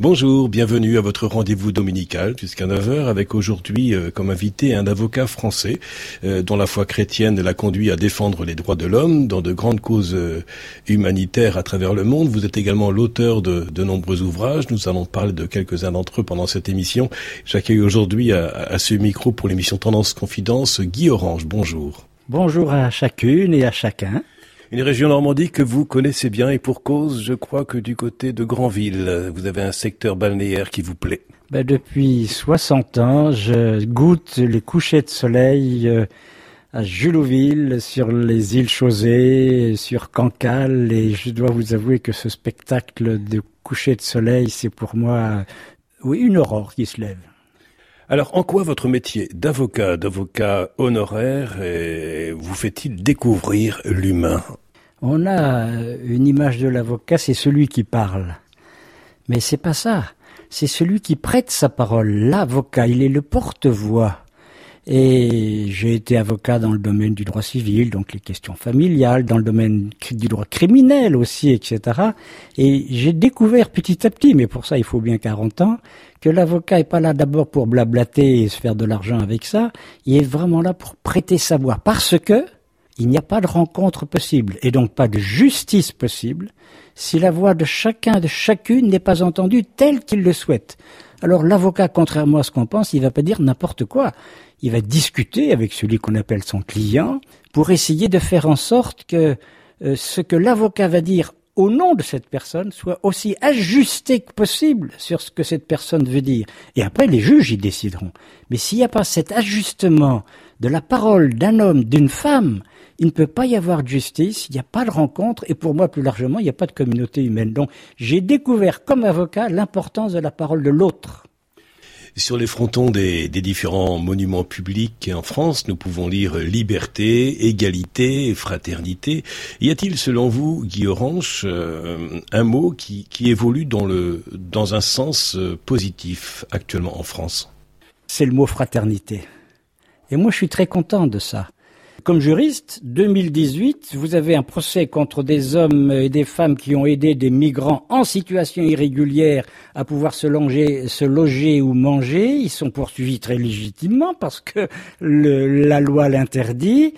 Bonjour, bienvenue à votre rendez-vous dominical jusqu'à 9h avec aujourd'hui euh, comme invité un avocat français euh, dont la foi chrétienne l'a conduit à défendre les droits de l'homme dans de grandes causes euh, humanitaires à travers le monde. Vous êtes également l'auteur de, de, nombreux ouvrages. Nous allons parler de quelques-uns d'entre eux pendant cette émission. J'accueille aujourd'hui à, à, ce micro pour l'émission Tendance Confidence Guy Orange. Bonjour. Bonjour à chacune et à chacun. Une région Normandie que vous connaissez bien et pour cause, je crois que du côté de Granville, vous avez un secteur balnéaire qui vous plaît. Ben depuis 60 ans, je goûte les couchers de soleil euh, à Julouville, sur les îles Chausées, sur Cancale, et je dois vous avouer que ce spectacle de coucher de soleil, c'est pour moi, oui, une aurore qui se lève. Alors, en quoi votre métier d'avocat, d'avocat honoraire, vous fait-il découvrir l'humain? On a une image de l'avocat, c'est celui qui parle. Mais c'est pas ça. C'est celui qui prête sa parole. L'avocat, il est le porte-voix. Et j'ai été avocat dans le domaine du droit civil, donc les questions familiales, dans le domaine du droit criminel aussi, etc. Et j'ai découvert petit à petit, mais pour ça il faut bien 40 ans, que l'avocat est pas là d'abord pour blablater et se faire de l'argent avec ça, il est vraiment là pour prêter sa voix, parce que il n'y a pas de rencontre possible, et donc pas de justice possible, si la voix de chacun, de chacune n'est pas entendue telle qu'il le souhaite. Alors l'avocat, contrairement à ce qu'on pense, il va pas dire n'importe quoi il va discuter avec celui qu'on appelle son client pour essayer de faire en sorte que euh, ce que l'avocat va dire au nom de cette personne soit aussi ajusté que possible sur ce que cette personne veut dire. Et après, les juges y décideront. Mais s'il n'y a pas cet ajustement de la parole d'un homme, d'une femme, il ne peut pas y avoir de justice, il n'y a pas de rencontre, et pour moi, plus largement, il n'y a pas de communauté humaine. Donc, j'ai découvert comme avocat l'importance de la parole de l'autre. Sur les frontons des, des, différents monuments publics en France, nous pouvons lire liberté, égalité, fraternité. Y a-t-il, selon vous, Guy Orange, euh, un mot qui, qui, évolue dans, le, dans un sens euh, positif actuellement en France? C'est le mot fraternité. Et moi, je suis très content de ça. Comme juriste, 2018, vous avez un procès contre des hommes et des femmes qui ont aidé des migrants en situation irrégulière à pouvoir se loger, ou manger. Ils sont poursuivis très légitimement parce que la loi l'interdit.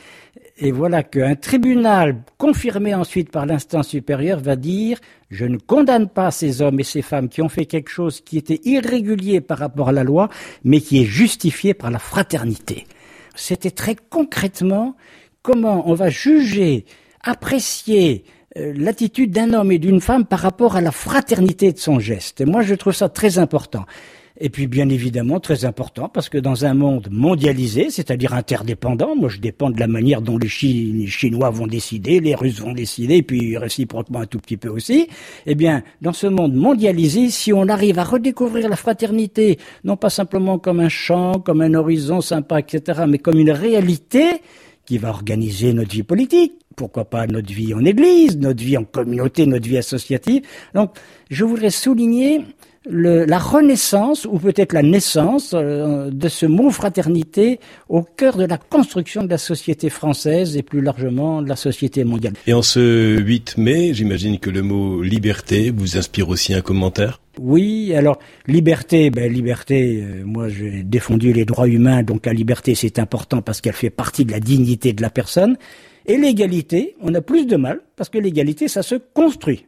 Et voilà qu'un tribunal, confirmé ensuite par l'instance supérieure, va dire je ne condamne pas ces hommes et ces femmes qui ont fait quelque chose qui était irrégulier par rapport à la loi, mais qui est justifié par la fraternité c'était très concrètement comment on va juger, apprécier euh, l'attitude d'un homme et d'une femme par rapport à la fraternité de son geste. Et moi, je trouve ça très important. Et puis, bien évidemment, très important, parce que dans un monde mondialisé, c'est-à-dire interdépendant, moi je dépends de la manière dont les, Chinois vont décider, les Russes vont décider, et puis réciproquement un tout petit peu aussi, eh bien, dans ce monde mondialisé, si on arrive à redécouvrir la fraternité, non pas simplement comme un champ, comme un horizon sympa, etc., mais comme une réalité qui va organiser notre vie politique, pourquoi pas notre vie en église, notre vie en communauté, notre vie associative. Donc, je voudrais souligner le, la renaissance ou peut-être la naissance euh, de ce mot fraternité au cœur de la construction de la société française et plus largement de la société mondiale. Et en ce 8 mai, j'imagine que le mot liberté vous inspire aussi un commentaire? Oui, alors liberté, ben liberté, euh, moi j'ai défendu les droits humains, donc la liberté c'est important parce qu'elle fait partie de la dignité de la personne. Et l'égalité, on a plus de mal parce que l'égalité ça se construit.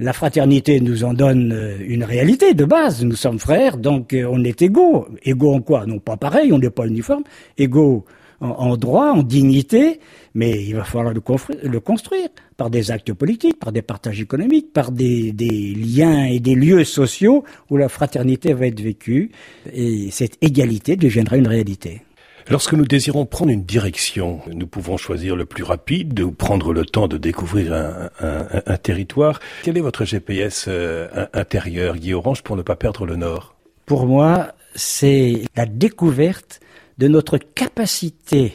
La fraternité nous en donne euh, une réalité de base. Nous sommes frères, donc euh, on est égaux. Égaux en quoi? Non pas pareil, on n'est pas uniforme. Égaux en, droit, en dignité, mais il va falloir le, construire par des actes politiques, par des partages économiques, par des, des, liens et des lieux sociaux où la fraternité va être vécue et cette égalité deviendra une réalité. Lorsque nous désirons prendre une direction, nous pouvons choisir le plus rapide ou prendre le temps de découvrir un, territoire. Quel est votre GPS euh, intérieur, Guy Orange, pour ne pas perdre le nord? Pour moi, c'est la découverte de notre capacité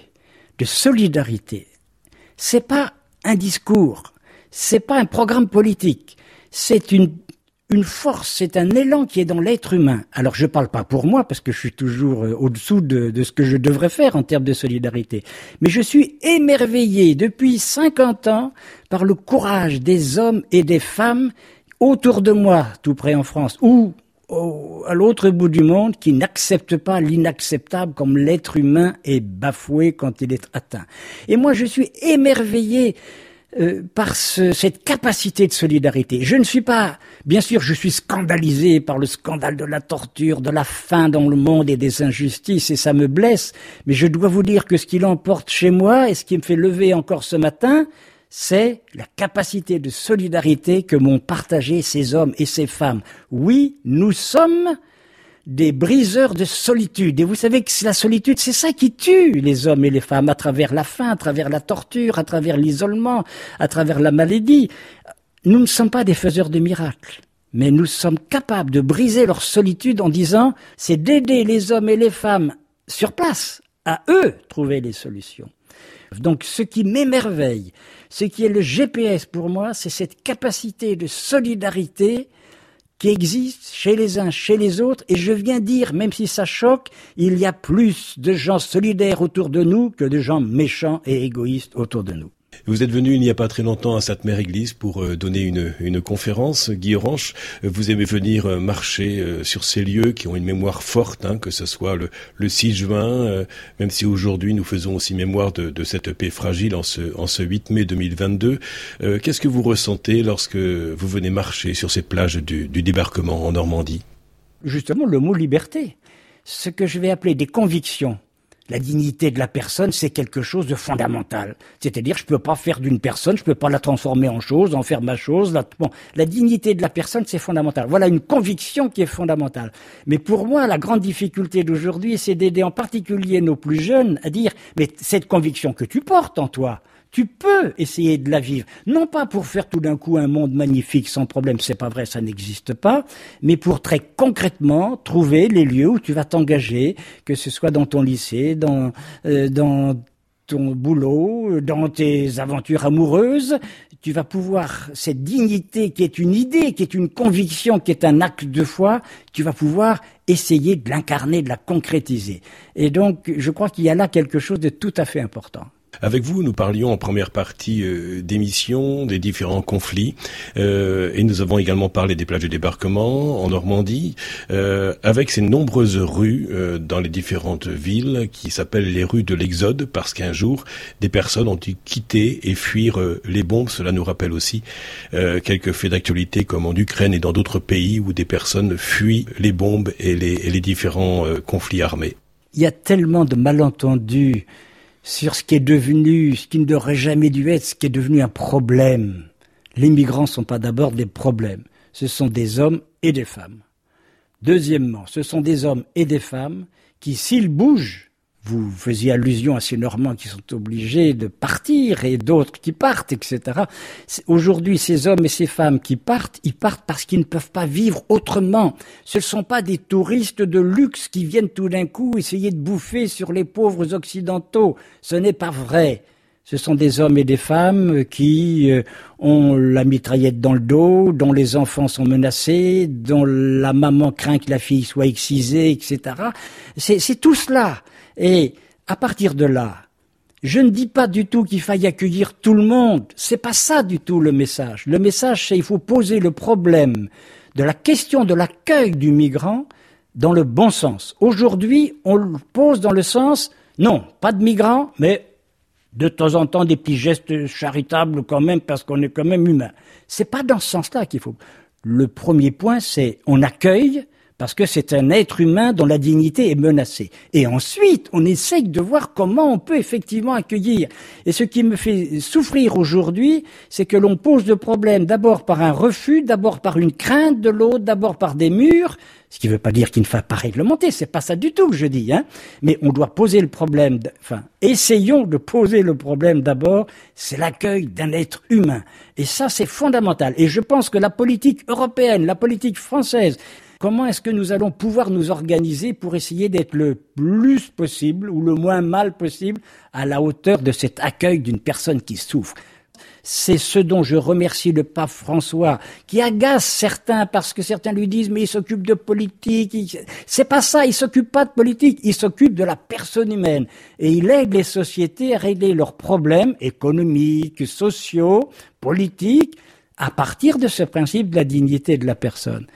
de solidarité. C'est pas un discours, c'est pas un programme politique, c'est une une force, c'est un élan qui est dans l'être humain. Alors je ne parle pas pour moi parce que je suis toujours euh, au-dessous de, ce que je devrais faire en termes de solidarité, mais je suis émerveillé depuis 50 ans par le courage des hommes et des femmes autour de moi, tout près en France, ou à l'autre bout du monde qui n'acceptent pas l'inacceptable comme l'être humain est bafoué quand il est atteint. Et moi, je suis émerveillé euh, par cette capacité de solidarité. Je ne suis pas, bien sûr, je suis scandalisé par le scandale de la torture, de la faim dans le monde et des injustices, et ça me blesse, mais je dois vous dire que ce qui l'emporte chez moi et ce qui me fait lever encore ce matin, c'est la capacité de solidarité que m'ont partagé ces hommes et ces femmes. Oui, nous sommes des briseurs de solitude. Et vous savez que la solitude, c'est ça qui tue les hommes et les femmes à travers la faim, à travers la torture, à travers l'isolement, à travers la maladie. Nous ne sommes pas des faiseurs de miracles. Mais nous sommes capables de briser leur solitude en disant, c'est d'aider les hommes et les femmes sur place, à eux trouver les solutions. Donc ce qui m'émerveille, ce qui est le GPS pour moi, c'est cette capacité de solidarité qui existe chez les uns, chez les autres, et je viens dire, même si ça choque, il y a plus de gens solidaires autour de nous que de gens méchants et égoïstes autour de nous. Vous êtes venu il n'y a pas très longtemps à Sainte-Mère-Église pour euh, donner une, une conférence. Guy Orange, euh, vous aimez venir euh, marcher sur ces lieux qui ont une mémoire forte, hein, que ce soit le, le 6 juin, même si aujourd'hui nous faisons aussi mémoire de, de, cette paix fragile en ce, en ce 8 mai 2022. Qu'est-ce que vous ressentez lorsque vous venez marcher sur ces plages du, du débarquement en Normandie? Justement, le mot liberté, ce que je vais appeler des convictions la dignité de la personne, c'est quelque chose de fondamental. C'est-à-dire, je peux pas faire d'une personne, je peux pas la transformer en chose, en faire ma chose. Bon, la dignité de la personne, c'est fondamental. Voilà une conviction qui est fondamentale. Mais pour moi, la grande difficulté d'aujourd'hui, c'est d'aider en particulier nos plus jeunes à dire, mais cette conviction que tu portes en toi, tu peux essayer de la vivre, non pas pour faire tout d'un coup un monde magnifique sans problème, c'est pas vrai, ça n'existe pas, mais pour très concrètement trouver les lieux où tu vas t'engager, que ce soit dans ton lycée, dans euh, dans ton boulot, dans tes aventures amoureuses, tu vas pouvoir, cette dignité qui est une idée, qui est une conviction, qui est un acte de foi, tu vas pouvoir essayer de l'incarner, de la concrétiser. Et donc, je crois qu'il y a là quelque chose de tout à fait important. Avec vous, nous parlions en première partie euh, d'émissions, des différents conflits, euh, et nous avons également parlé des plages de débarquement en Normandie, euh, avec ces nombreuses rues euh, dans les différentes villes qui s'appellent les rues de l'Exode, parce qu'un jour, des personnes ont dû quitter et fuir les bombes. Cela nous rappelle aussi quelques faits d'actualité comme en Ukraine et dans d'autres pays où des personnes fuient les bombes et les différents conflits armés. Il y a tellement de malentendus sur ce qui est devenu, ce qui ne devrait jamais dû être, ce qui est devenu un problème. Les migrants ne sont pas d'abord des problèmes, ce sont des hommes et des femmes. Deuxièmement, ce sont des hommes et des femmes qui, s'ils bougent, vous faisiez allusion à ces Normands qui sont obligés de partir et d'autres qui partent, etc. Aujourd'hui, ces hommes et ces femmes qui partent, ils partent parce qu'ils ne peuvent pas vivre autrement. Ce ne sont pas des touristes de luxe qui viennent tout d'un coup essayer de bouffer sur les pauvres occidentaux. Ce n'est pas vrai. Ce sont des hommes et des femmes qui euh, ont la mitraillette dans le dos, dont les enfants sont menacés, dont la maman craint que la fille soit excisée, etc. C'est tout cela. Et à partir de là, je ne dis pas du tout qu'il faille accueillir tout le monde. C'est pas ça du tout le message. Le message, c'est qu'il faut poser le problème de la question de l'accueil du migrant dans le bon sens. Aujourd'hui, on le pose dans le sens, non, pas de migrants, mais de temps en temps des petits gestes charitables quand même, parce qu'on est quand même humain. C'est pas dans ce sens-là qu'il faut. Le premier point, c'est on accueille parce que c'est un être humain dont la dignité est menacée. Et ensuite, on essaye de voir comment on peut effectivement accueillir. Et ce qui me fait souffrir aujourd'hui, c'est que l'on pose le problème d'abord par un refus, d'abord par une crainte de l'autre, d'abord par des murs, ce qui ne veut pas dire qu'il ne faut pas réglementer, c'est pas ça du tout que je dis, hein. Mais on doit poser le problème, enfin, essayons de poser le problème d'abord, c'est l'accueil d'un être humain. Et ça, c'est fondamental. Et je pense que la politique européenne, la politique française, Comment est-ce que nous allons pouvoir nous organiser pour essayer d'être le plus possible ou le moins mal possible à la hauteur de cet accueil d'une personne qui souffre? C'est ce dont je remercie le pape François, qui agace certains parce que certains lui disent mais il s'occupe de politique. C'est pas ça, il s'occupe pas de politique, il s'occupe de la personne humaine et il aide les sociétés à régler leurs problèmes économiques, sociaux, politiques à partir de ce principe de la dignité de la personne.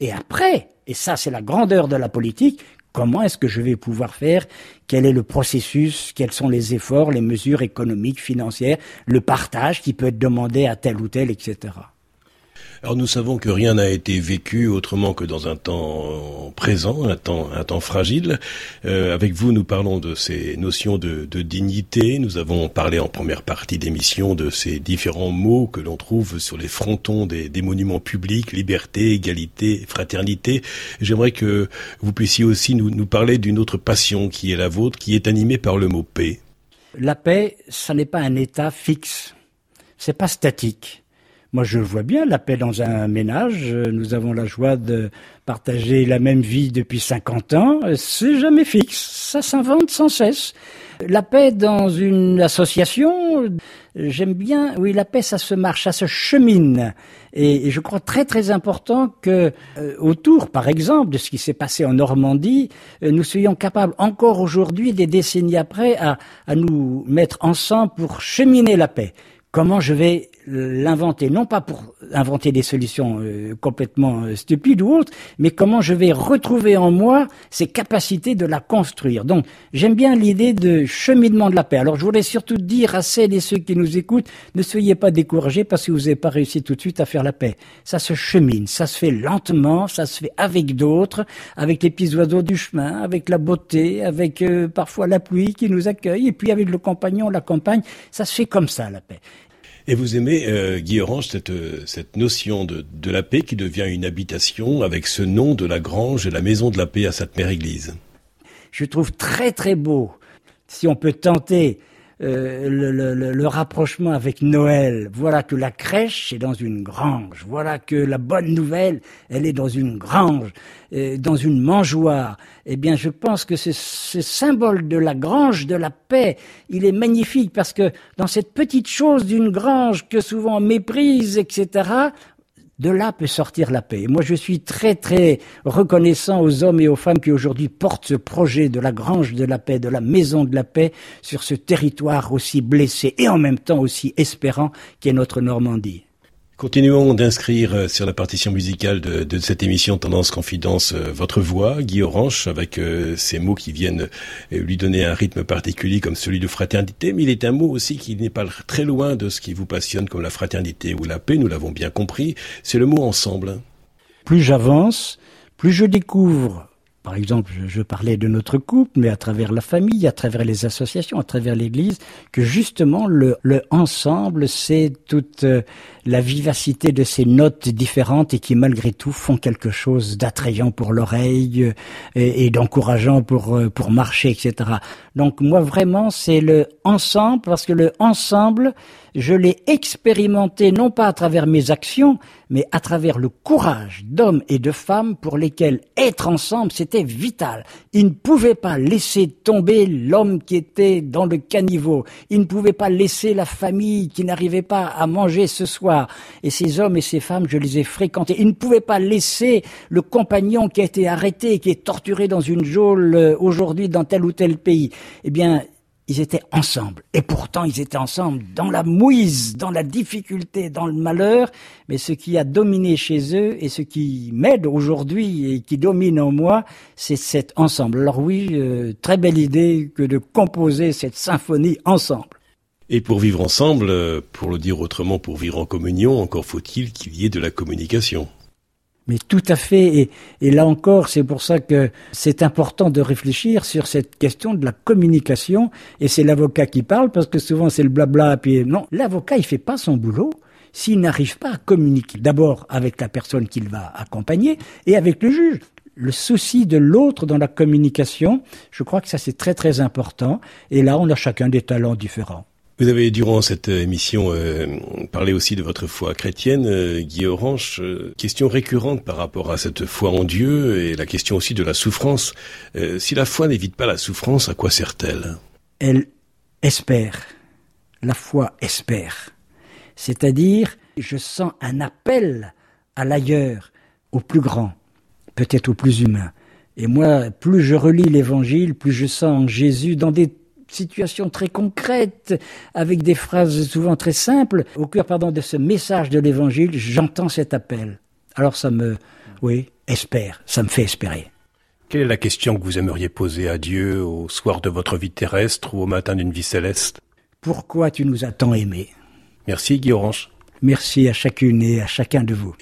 Et après, et ça c'est la grandeur de la politique, comment est-ce que je vais pouvoir faire Quel est le processus Quels sont les efforts, les mesures économiques, financières, le partage qui peut être demandé à tel ou tel, etc. Alors nous savons que rien n'a été vécu autrement que dans un temps présent, un temps, fragile. Euh, avec vous, nous parlons de ces notions de, dignité. Nous avons parlé en première partie d'émission de ces différents mots que l'on trouve sur les frontons des, des monuments publics liberté, égalité, fraternité. J'aimerais que vous puissiez aussi nous, nous parler d'une autre passion qui est la vôtre, qui est animée par le mot paix. La paix, ça n'est pas un état fixe. C'est pas statique moi, je vois bien la paix dans un ménage. Nous avons la joie de partager la même vie depuis 50 ans. C'est jamais fixe. Ça s'invente sans cesse. La paix dans une association, j'aime bien, oui, la paix, ça se marche, ça se chemine. Et, je crois très très important que euh, autour, par exemple, de ce qui s'est passé en Normandie, euh, nous soyons capables encore aujourd'hui, des décennies après, à, à nous mettre ensemble pour cheminer la paix comment je vais l'inventer, non pas pour inventer des solutions euh, complètement euh, stupides ou autres, mais comment je vais retrouver en moi ces capacités de la construire. Donc j'aime bien l'idée de cheminement de la paix. Alors je voudrais surtout dire à celles et ceux qui nous écoutent, ne soyez pas découragés parce que vous n'avez pas réussi tout de suite à faire la paix. Ça se chemine, ça se fait lentement, ça se fait avec d'autres, avec les petits oiseaux du chemin, avec la beauté, avec euh, parfois la pluie qui nous accueille, et puis avec le compagnon, la compagne, ça se fait comme ça la paix. Et vous aimez, euh, Guy Orange, cette, euh, cette notion de, de, la paix qui devient une habitation avec ce nom de la grange et la maison de la paix à Sainte-Mère-Église? Je trouve très très beau, si on peut tenter euh, le, le, le, rapprochement avec Noël. Voilà que la crèche est dans une grange. Voilà que la bonne nouvelle, elle est dans une grange, euh, dans une mangeoire. Eh bien, je pense que ce, ce symbole de la grange de la paix, il est magnifique parce que dans cette petite chose d'une grange que souvent on méprise, etc., de là peut sortir la paix. moi, je suis très, très reconnaissant aux hommes et aux femmes qui aujourd'hui portent ce projet de la grange de la paix, de la maison de la paix sur ce territoire aussi blessé et en même temps aussi espérant qu'est notre Normandie. Continuons d'inscrire euh, sur la partition musicale de, cette émission Tendance Confidence euh, votre voix, Guy Orange, avec euh, ces mots qui viennent lui donner un rythme particulier comme celui de fraternité, mais il est un mot aussi qui n'est pas très loin de ce qui vous passionne comme la fraternité ou la paix, nous l'avons bien compris, c'est le mot ensemble. Plus j'avance, plus je découvre par exemple, je, parlais de notre couple, mais à travers la famille, à travers les associations, à travers l'Église, que justement le, le ensemble, c'est toute euh, la vivacité de ces notes différentes et qui malgré tout font quelque chose d'attrayant pour l'oreille euh, et, et d'encourageant pour euh, pour marcher, etc. Donc moi vraiment c'est le ensemble parce que le ensemble je l'ai expérimenté non pas à travers mes actions, mais à travers le courage d'hommes et de femmes pour lesquels être ensemble, c'était vital. Ils ne pouvaient pas laisser tomber l'homme qui était dans le caniveau. Ils ne pouvaient pas laisser la famille qui n'arrivait pas à manger ce soir. Et ces hommes et ces femmes, je les ai fréquentés. Ils ne pouvaient pas laisser le compagnon qui a été arrêté, qui est torturé dans une geôle euh, aujourd'hui dans tel ou tel pays. Eh bien, ils étaient ensemble. Et pourtant, ils étaient ensemble dans la mouise, dans la difficulté, dans le malheur. Mais ce qui a dominé chez eux et ce qui m'aide aujourd'hui et qui domine en moi, c'est cet ensemble. Alors oui, euh, très belle idée que de composer cette symphonie ensemble. Et pour vivre ensemble, euh, pour le dire autrement, pour vivre en communion, encore faut-il qu'il y ait de la communication. Mais tout à fait. Et, là encore, c'est pour ça que c'est important de réfléchir sur cette question de la communication. Et c'est l'avocat qui parle parce que souvent c'est le blabla. Puis non, l'avocat il fait pas son boulot s'il n'arrive pas à communiquer d'abord avec la personne qu'il va accompagner et avec le juge. Le souci de l'autre dans la communication, je crois que ça c'est très très important. Et là, on a chacun des talents différents. Vous avez, durant cette émission, euh, parlé aussi de votre foi chrétienne, euh, Guy Orange. Euh, question récurrente par rapport à cette foi en Dieu et la question aussi de la souffrance. Euh, si la foi n'évite pas la souffrance, à quoi sert-elle? Elle espère. La foi espère. C'est-à-dire, je sens un appel à l'ailleurs, au plus grand, peut-être au plus humain. Et moi, plus je relis l'Évangile, plus je sens Jésus dans des situations très concrètes, avec des phrases souvent très simples. Au cœur, pardon, de ce message de l'évangile, j'entends cet appel. Alors ça me, oui, espère, ça me fait espérer. Quelle est la question que vous aimeriez poser à Dieu au soir de votre vie terrestre ou au matin d'une vie céleste? Pourquoi tu nous as tant aimés? Merci Guy Orange. Merci à chacune et à chacun de vous.